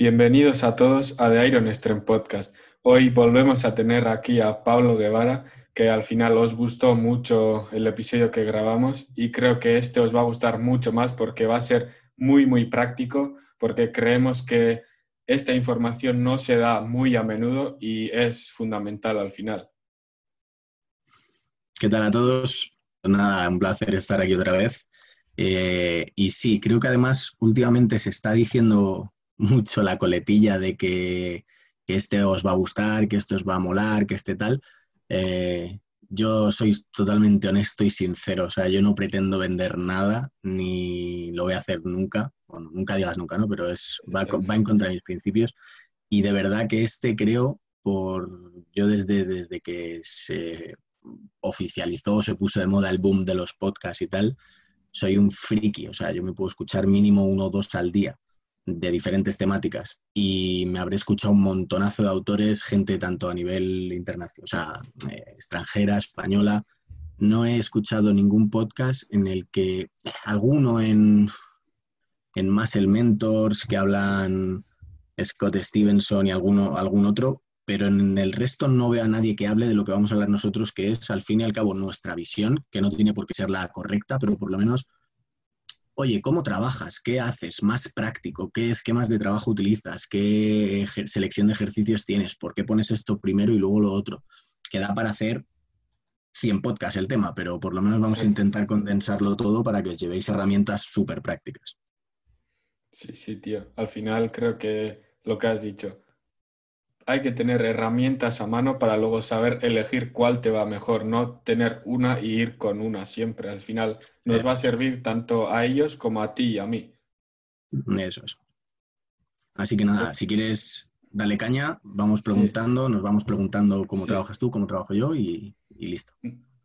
Bienvenidos a todos a The Iron Stream Podcast. Hoy volvemos a tener aquí a Pablo Guevara, que al final os gustó mucho el episodio que grabamos y creo que este os va a gustar mucho más porque va a ser muy, muy práctico, porque creemos que esta información no se da muy a menudo y es fundamental al final. ¿Qué tal a todos? Pues nada, un placer estar aquí otra vez. Eh, y sí, creo que además últimamente se está diciendo mucho la coletilla de que, este os va a gustar, que esto os va a molar, que este tal. Eh, yo soy totalmente honesto y sincero, o sea, yo no pretendo vender nada, ni lo voy a hacer nunca, bueno, nunca digas nunca, ¿no? Pero es, va, va en contra de mis principios. Y de verdad que este creo, por yo desde, desde que se oficializó, se puso de moda el boom de los podcasts y tal, soy un friki, o sea, yo me puedo escuchar mínimo uno o dos al día de diferentes temáticas y me habré escuchado un montonazo de autores, gente tanto a nivel internacional, o sea, eh, extranjera, española. No he escuchado ningún podcast en el que alguno en, en Muscle Mentors que hablan Scott Stevenson y alguno, algún otro, pero en el resto no veo a nadie que hable de lo que vamos a hablar nosotros, que es al fin y al cabo nuestra visión, que no tiene por qué ser la correcta, pero por lo menos oye, ¿cómo trabajas? ¿Qué haces? Más práctico, ¿qué esquemas de trabajo utilizas? ¿Qué selección de ejercicios tienes? ¿Por qué pones esto primero y luego lo otro? Queda para hacer 100 podcasts el tema, pero por lo menos vamos a intentar condensarlo todo para que os llevéis herramientas súper prácticas. Sí, sí, tío. Al final creo que lo que has dicho, hay que tener herramientas a mano para luego saber elegir cuál te va mejor, no tener una y ir con una siempre. Al final nos va a servir tanto a ellos como a ti y a mí. Eso es. Así que nada, si quieres, dale caña, vamos preguntando, nos vamos preguntando cómo trabajas tú, cómo trabajo yo y, y listo.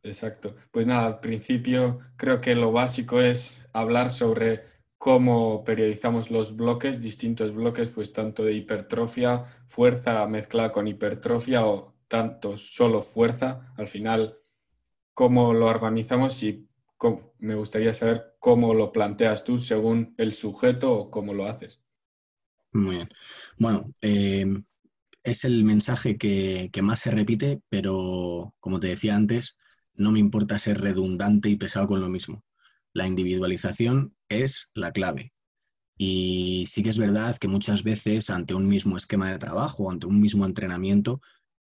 Exacto. Pues nada, al principio creo que lo básico es hablar sobre cómo periodizamos los bloques, distintos bloques, pues tanto de hipertrofia, fuerza mezclada con hipertrofia o tanto solo fuerza. Al final, cómo lo organizamos y me gustaría saber cómo lo planteas tú según el sujeto o cómo lo haces. Muy bien. Bueno, em, es el mensaje que, que más se repite, pero como te decía antes, no me importa ser redundante y pesado con lo mismo. La individualización es la clave. Y sí que es verdad que muchas veces ante un mismo esquema de trabajo, ante un mismo entrenamiento,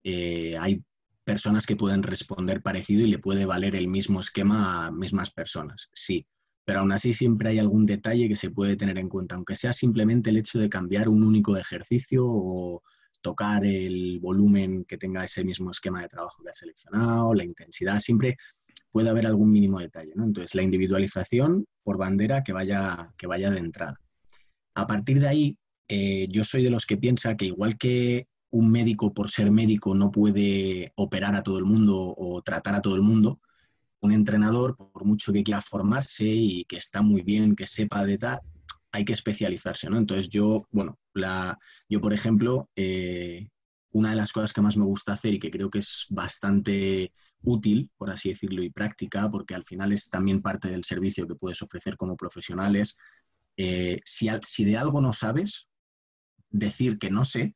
eh, hay personas que pueden responder parecido y le puede valer el mismo esquema a mismas personas, sí. Pero aún así siempre hay algún detalle que se puede tener en cuenta, aunque sea simplemente el hecho de cambiar un único ejercicio o tocar el volumen que tenga ese mismo esquema de trabajo que has seleccionado, la intensidad, siempre puede haber algún mínimo detalle. ¿no? Entonces, la individualización por bandera que vaya, que vaya de entrada. A partir de ahí, eh, yo soy de los que piensa que igual que un médico por ser médico no puede operar a todo el mundo o tratar a todo el mundo, un entrenador, por mucho que quiera formarse y que está muy bien, que sepa de tal, hay que especializarse, ¿no? Entonces yo, bueno, la, yo por ejemplo, eh, una de las cosas que más me gusta hacer y que creo que es bastante útil, por así decirlo, y práctica, porque al final es también parte del servicio que puedes ofrecer como profesionales. Eh, si, si, de algo no sabes, decir que no sé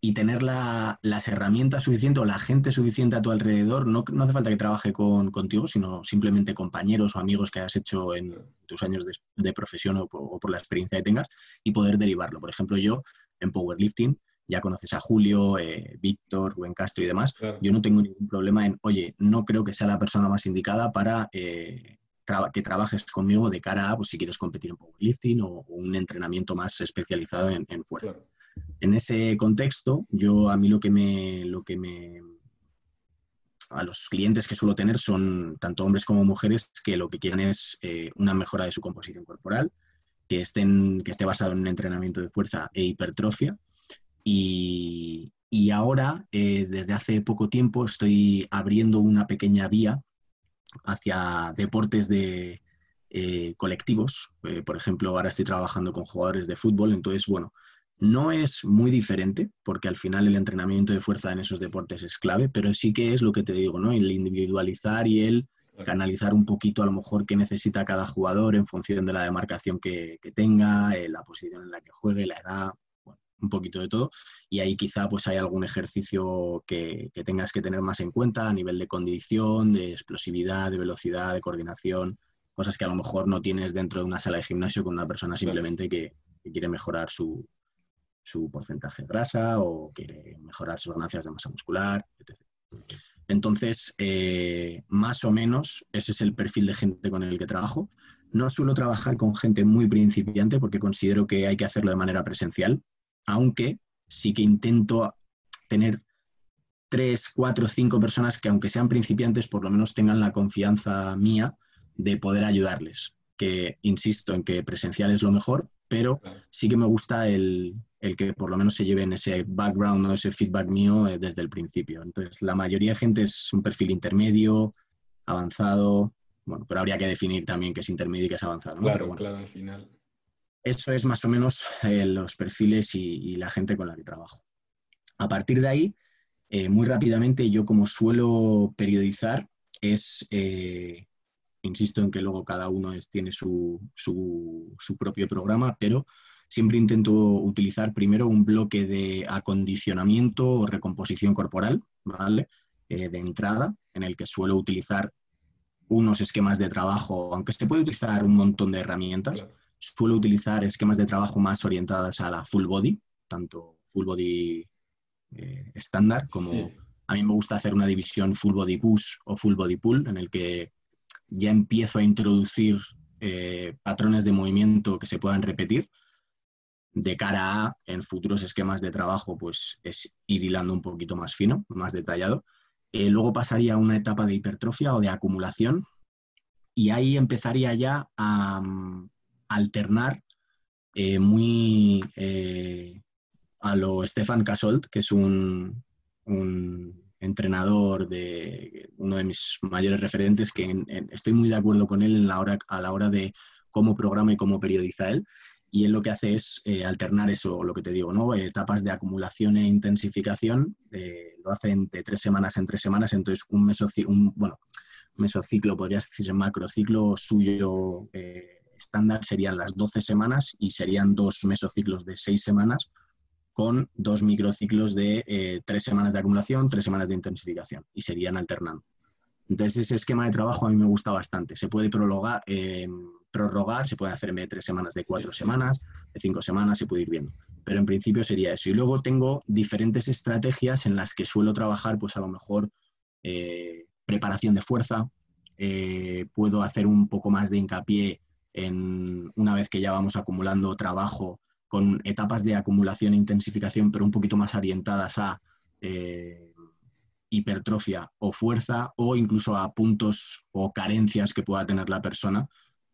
y tener las herramientas suficientes o la gente suficiente a tu alrededor, no, no hace falta que trabaje con, contigo, sino simplemente compañeros o amigos que has hecho en tus años de, profesión o por, la experiencia que tengas y poder derivarlo. Por ejemplo, yo en powerlifting ya conoces a Julio, eh, Víctor, Rubén Castro y demás, yo no tengo ningún problema en, oye, no creo que sea la persona más indicada para eh, que trabajes conmigo de cara a, pues, si quieres competir en powerlifting o, un entrenamiento más especializado en, fuerza. En ese contexto, yo a mí lo que me, lo que me a los clientes que suelo tener son tanto hombres como mujeres que lo que quieren es eh, una mejora de su composición corporal, que, estén, que esté basado en un entrenamiento de fuerza e hipertrofia y, ahora, eh, desde hace poco tiempo, estoy abriendo una pequeña vía hacia deportes de eh, colectivos. Eh, por ejemplo, ahora estoy trabajando con jugadores de fútbol, entonces, bueno, no es muy diferente, porque al final el entrenamiento de fuerza en esos deportes es clave, pero sí que es lo que te digo, ¿no? El individualizar y el canalizar un poquito a lo mejor qué necesita cada jugador en función de la demarcación que, que tenga, la posición en la que juegue, la edad, un poquito de todo. Y ahí quizá pues hay algún ejercicio que, tengas que tener más en cuenta a nivel de condición, de explosividad, de velocidad, de coordinación, cosas que a lo mejor no tienes dentro de una sala de gimnasio con una persona simplemente que, quiere mejorar su, porcentaje de grasa o quiere mejorar sus ganancias de masa muscular, etc. Entonces, eh, más o menos, ese es el perfil de gente con el que trabajo. No suelo trabajar con gente muy principiante porque considero que hay que hacerlo de manera presencial, aunque sí que intento tener tres, cuatro, cinco personas que aunque sean principiantes, por lo menos tengan la confianza mía de poder ayudarles. Que insisto en que presencial es lo mejor, pero sí que me gusta el, que por lo menos se lleven ese background o ese feedback mío eh, desde el principio. Entonces, la mayoría de gente es un perfil intermedio, avanzado, bueno, pero habría que definir también qué es intermedio y qué es avanzado. Claro, claro, al final. Eso es más o menos eh, los perfiles y, la gente con la que trabajo. A partir de ahí, eh, muy rápidamente, yo como suelo periodizar, es, eh, insisto en que luego cada uno tiene su, propio programa, pero siempre intento utilizar primero un bloque de acondicionamiento o recomposición corporal, ¿vale? de entrada, en el que suelo utilizar unos esquemas de trabajo, aunque se puede utilizar un montón de herramientas, suelo utilizar esquemas de trabajo más orientadas a la full body, tanto full body eh, estándar como a mí me gusta hacer una división full body push o full body pull, en el que ya empiezo a introducir eh, patrones de movimiento que se puedan repetir de cara a en futuros esquemas de trabajo, pues es ir hilando un poquito más fino, más detallado. Eh, luego pasaría a una etapa de hipertrofia o de acumulación y ahí empezaría ya a mm, alternar eh, muy eh, a lo Stefan Casolt, que es un, entrenador de uno de mis mayores referentes, que estoy muy de acuerdo con él a la hora de cómo programa y cómo periodiza él y él lo que hace es eh, alternar eso, lo que te digo, ¿no? Etapas de acumulación e intensificación, lo hace de tres semanas en tres semanas, entonces un, mesociclo, un bueno, mesociclo, podrías decir macrociclo suyo estándar serían las 12 semanas y serían dos mesociclos de seis semanas con dos microciclos de tres semanas de acumulación, tres semanas de intensificación y serían alternando. Entonces ese esquema de trabajo a mí me gusta bastante. Se puede prologar prorrogar, se puede hacer en vez de tres semanas, de cuatro semanas, de cinco semanas, se puede ir viendo. Pero en principio sería eso. Y luego tengo diferentes estrategias en las que suelo trabajar, pues a lo mejor eh, preparación de fuerza, eh, puedo hacer un poco más de hincapié en una vez que ya vamos acumulando trabajo con etapas de acumulación e intensificación, pero un poquito más orientadas a eh, hipertrofia o fuerza o incluso a puntos o carencias que pueda tener la persona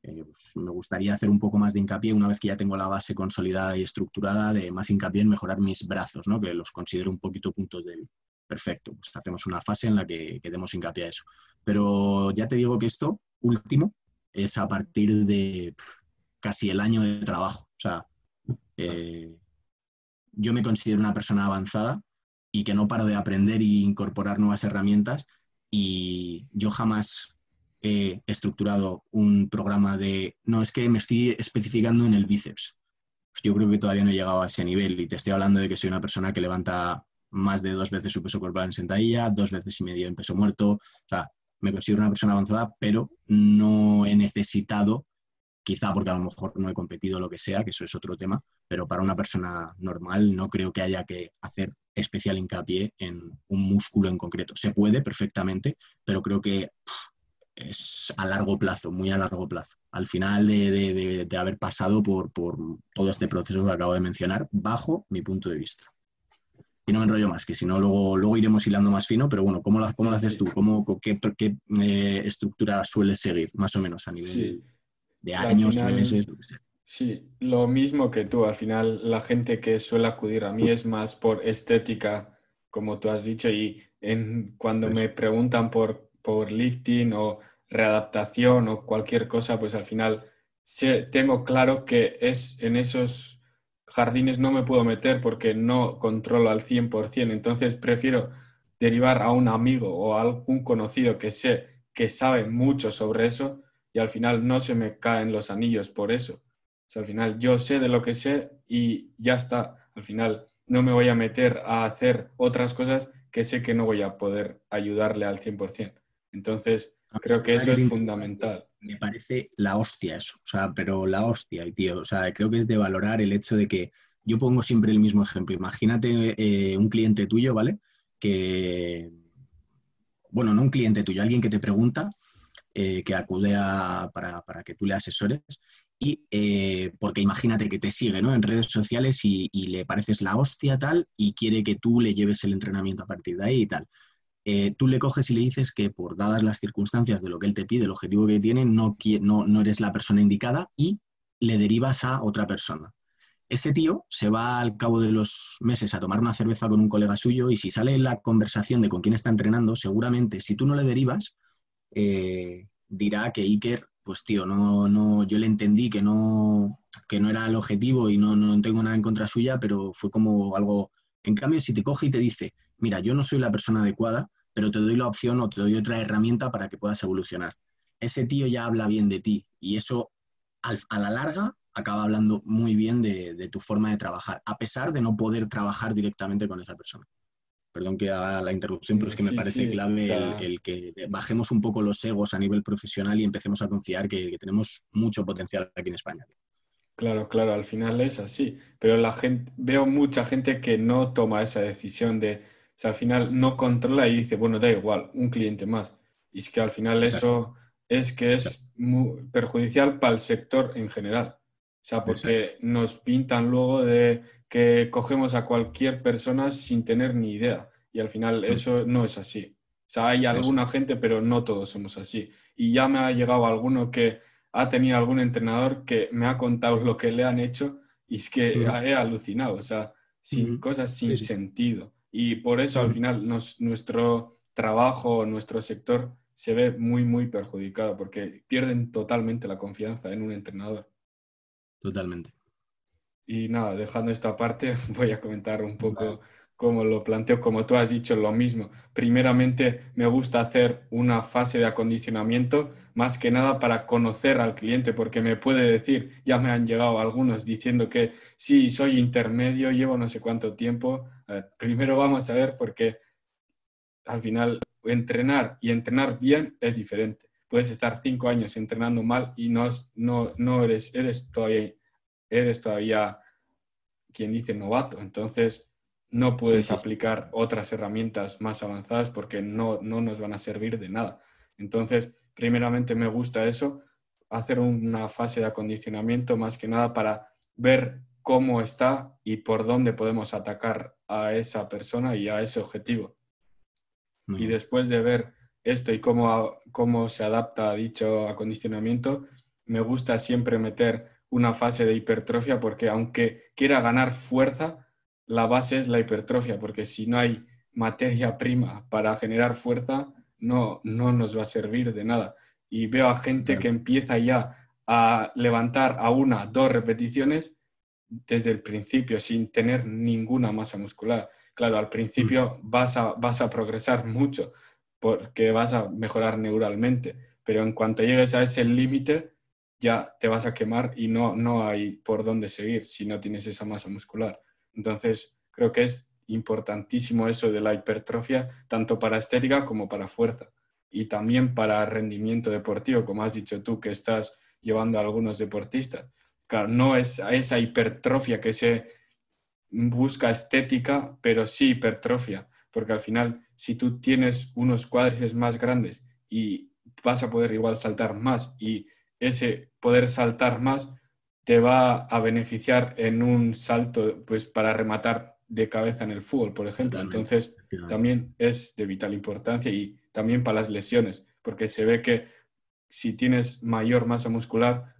eh, pues, me gustaría hacer un poco más de hincapié una vez que ya tengo la base consolidada y estructurada, de más hincapié en mejorar mis brazos, ¿no? que los considero un poquito puntos del perfecto. Pues hacemos una fase en la que, demos hincapié a eso. Pero ya te digo que esto último es a partir de casi el año de trabajo. O sea, eh, yo me considero una persona avanzada y que no paro de aprender e incorporar nuevas herramientas y yo jamás he estructurado un programa de, no, es que me estoy especificando en el bíceps. Pues yo creo que todavía no he llegado a ese nivel y te estoy hablando de que soy una persona que levanta más de dos veces su peso corporal en sentadilla, dos veces y medio en peso muerto. O sea, me considero una persona avanzada, pero no he necesitado, quizá porque a lo mejor no he competido lo que sea, que eso es otro tema, pero para una persona normal no creo que haya que hacer especial hincapié en un músculo en concreto. Se puede perfectamente, pero creo que es a largo plazo, muy a largo plazo. Al final de, haber pasado por, todo este proceso que acabo de mencionar, bajo mi punto de vista. Y no me enrollo más, que si no, luego, luego iremos hilando más fino, pero bueno, ¿cómo lo, cómo lo haces tú? ¿Cómo, ¿Qué, qué eh, estructura sueles seguir, más o menos, a nivel de años, meses? Sí, lo mismo que tú. Al final, la gente que suele acudir a mí es más por estética, como tú has dicho, y en, cuando me preguntan por por lifting o readaptación o cualquier cosa, pues al final tengo claro que es en esos jardines no me puedo meter porque no controlo al 100%, entonces prefiero derivar a un amigo o a algún conocido que sé que sabe mucho sobre eso y al final no se me caen los anillos por eso. al final yo sé de lo que sé y ya está. Al final no me voy a meter a hacer otras cosas que sé que no voy a poder ayudarle al 100%. Entonces, creo que eso es fundamental. Me parece la hostia eso, o sea, pero la hostia, tío, o sea, creo que es de valorar el hecho de que yo pongo siempre el mismo ejemplo. Imagínate eh, un cliente tuyo, ¿vale? Que, bueno, no un cliente tuyo, alguien que te pregunta, eh, que acude a, para, para, que tú le asesores y eh, porque imagínate que te sigue ¿no? en redes sociales y, le pareces la hostia tal y quiere que tú le lleves el entrenamiento a partir de ahí y tal. Tú le coges y le dices que por dadas las circunstancias de lo que él te pide, el objetivo que tiene, no, no, no eres la persona indicada y le derivas a otra persona. Ese tío se va al cabo de los meses a tomar una cerveza con un colega suyo y si sale la conversación de con quién está entrenando, seguramente si tú no le derivas, eh, dirá que Iker, pues tío, no, no, yo le entendí que no, que no era el objetivo y no, no tengo nada en contra suya, pero fue como algo. En cambio, si te coge y te dice, mira, yo no soy la persona adecuada, pero te doy la opción o te doy otra herramienta para que puedas evolucionar. Ese tío ya habla bien de ti y eso a la larga acaba hablando muy bien de, tu forma de trabajar, a pesar de no poder trabajar directamente con esa persona. Perdón que haga la interrupción, pero es que me parece clave el, que bajemos un poco los egos a nivel profesional y empecemos a confiar que, tenemos mucho potencial aquí en España. Claro, claro, al final es así. Pero la gente, veo mucha gente que no toma esa decisión de, o sea, al final no controla y dice, bueno, da igual, un cliente más. Y es que al final eso es que es muy perjudicial para el sector en general. O sea, porque nos pintan luego de que cogemos a cualquier persona sin tener ni idea. Y al final mm. eso no es así. O sea, hay alguna gente, pero no todos somos así. Y ya me ha llegado alguno que ha tenido algún entrenador que me ha contado lo que le han hecho y es que he alucinado. O sea, sin cosas sin sentido. Y por eso al final nuestro trabajo, nuestro sector se ve muy, muy perjudicado porque pierden totalmente la confianza en un entrenador. Totalmente. Y nada, dejando esta parte, voy a comentar un poco cómo lo planteo. Como tú has dicho, lo mismo. Primeramente, me gusta hacer una fase de acondicionamiento, más que nada para conocer al cliente, porque me puede decir, ya me han llegado algunos diciendo que sí, soy intermedio, llevo no sé cuánto tiempo. primero vamos a ver, porque al final entrenar y entrenar bien es diferente puedes estar cinco años entrenando mal y no, no, no eres, eres, todavía, eres todavía quien dice novato. Entonces, no puedes aplicar otras herramientas más avanzadas porque no, no nos van a servir de nada. Entonces, primeramente me gusta eso, hacer una fase de acondicionamiento más que nada para ver cómo está y por dónde podemos atacar a esa persona y a ese objetivo. Y después de ver esto y cómo, cómo se adapta a dicho acondicionamiento, me gusta siempre meter una fase de hipertrofia porque aunque quiera ganar fuerza, la base es la hipertrofia, porque si no hay materia prima para generar fuerza, no, no nos va a servir de nada. Y veo a gente que empieza ya a levantar a una, dos repeticiones desde el principio, sin tener ninguna masa muscular. Claro, al principio mm. vas, a, vas a progresar mucho, porque vas a mejorar neuralmente, pero en cuanto llegues a ese límite, ya te vas a quemar y no, no hay por dónde seguir si no tienes esa masa muscular. Entonces, creo que es importantísimo eso de la hipertrofia, tanto para estética como para fuerza y también para rendimiento deportivo, como has dicho tú, que estás llevando a algunos deportistas. Claro, no es esa hipertrofia que se busca estética, pero sí hipertrofia, porque al final, si tú tienes unos cuádriceps más grandes y vas a poder igual saltar más y ese poder saltar más te va a beneficiar en un salto pues para rematar de cabeza en el fútbol, por ejemplo. Entonces, también es de vital importancia y también para las lesiones, porque se ve que si tienes mayor masa muscular,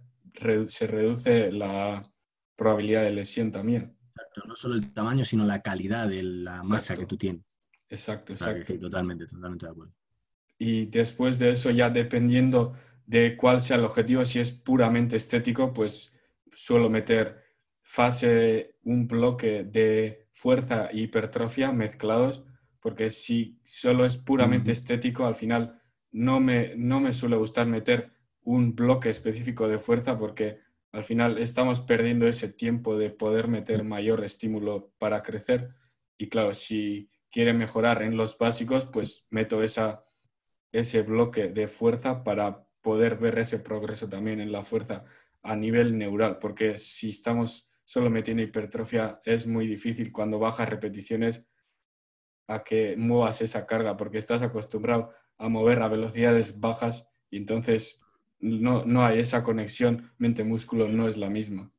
se reduce la probabilidad de lesión también. No solo el tamaño, sino la calidad de la masa que tú tienes. Exacto, exacto. totalmente, totalmente de acuerdo. Y después de eso, ya dependiendo de cuál sea el objetivo, si es puramente estético, pues suelo meter fase, un bloque de fuerza e hipertrofia mezclados, porque si solo es puramente estético, al final no me, no me suele gustar meter un bloque específico de fuerza porque al final estamos perdiendo ese tiempo de poder meter mayor estímulo para crecer. Y claro, si quiere mejorar en los básicos, pues meto esa, ese bloque de fuerza para poder ver ese progreso también en la fuerza a nivel neural, porque si estamos solo metiendo hipertrofia es muy difícil cuando bajas repeticiones a que muevas esa carga, porque estás acostumbrado a mover a velocidades bajas y entonces no, no hay esa conexión mente-músculo, no es la misma.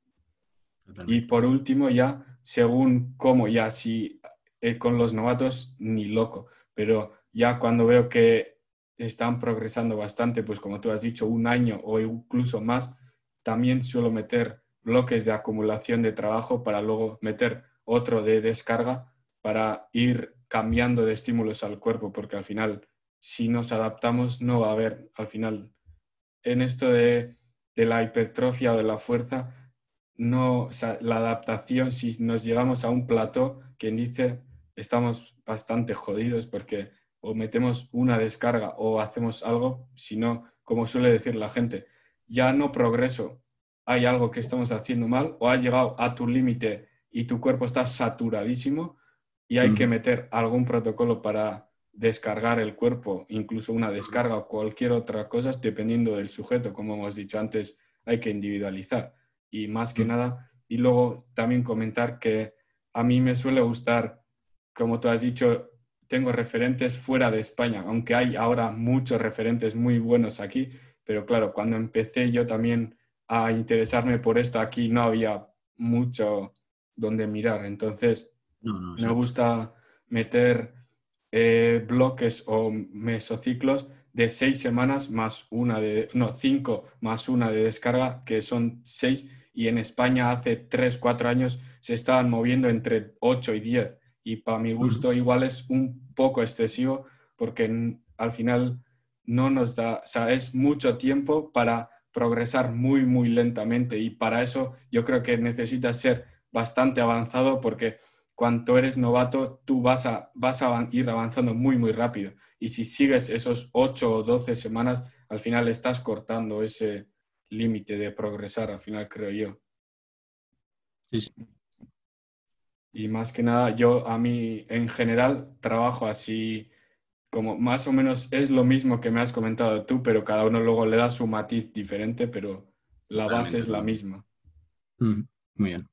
Y por último, ya, según cómo, ya si eh, con los novatos, ni loco, pero ya cuando veo que están progresando bastante, pues como tú has dicho, un año o incluso más, también suelo meter bloques de acumulación de trabajo para luego meter otro de descarga para ir cambiando de estímulos al cuerpo, porque al final, si nos adaptamos, no va a haber, al final, en esto de, la hipertrofia o de la fuerza, no, la adaptación, si nos llegamos a un plató, quien dice, estamos bastante jodidos porque o metemos una descarga o hacemos algo, sino, como suele decir la gente, ya no progreso, hay algo que estamos haciendo mal o has llegado a tu límite y tu cuerpo está saturadísimo y hay que meter algún protocolo para descargar el cuerpo, incluso una descarga o cualquier otra cosa, dependiendo del sujeto, como hemos dicho antes, hay que individualizar. Y más que nada, y luego también comentar que a mí me suele gustar, como tú has dicho, tengo referentes fuera de España, aunque hay ahora muchos referentes muy buenos aquí, pero claro, cuando empecé yo también a interesarme por esto, aquí no había mucho donde mirar. Entonces, me gusta meter eh, bloques o mesociclos de seis semanas más una de, no, cinco más una de descarga, que son seis, y en España hace tres, cuatro años se estaban moviendo entre ocho y diez. Y para mi gusto igual es un poco excesivo porque al final no nos da, o sea, es mucho tiempo para progresar muy, muy lentamente y para eso yo creo que necesitas ser bastante avanzado porque cuando eres novato tú vas a, vas a ir avanzando muy, muy rápido y si sigues esos 8 o 12 semanas, al final estás cortando ese límite de progresar, al final creo yo. Sí, sí. Y más que nada, yo a mí en general trabajo así, como más o menos es lo mismo que me has comentado tú, pero cada uno luego le da su matiz diferente, pero la base es la misma. Mm, muy bien.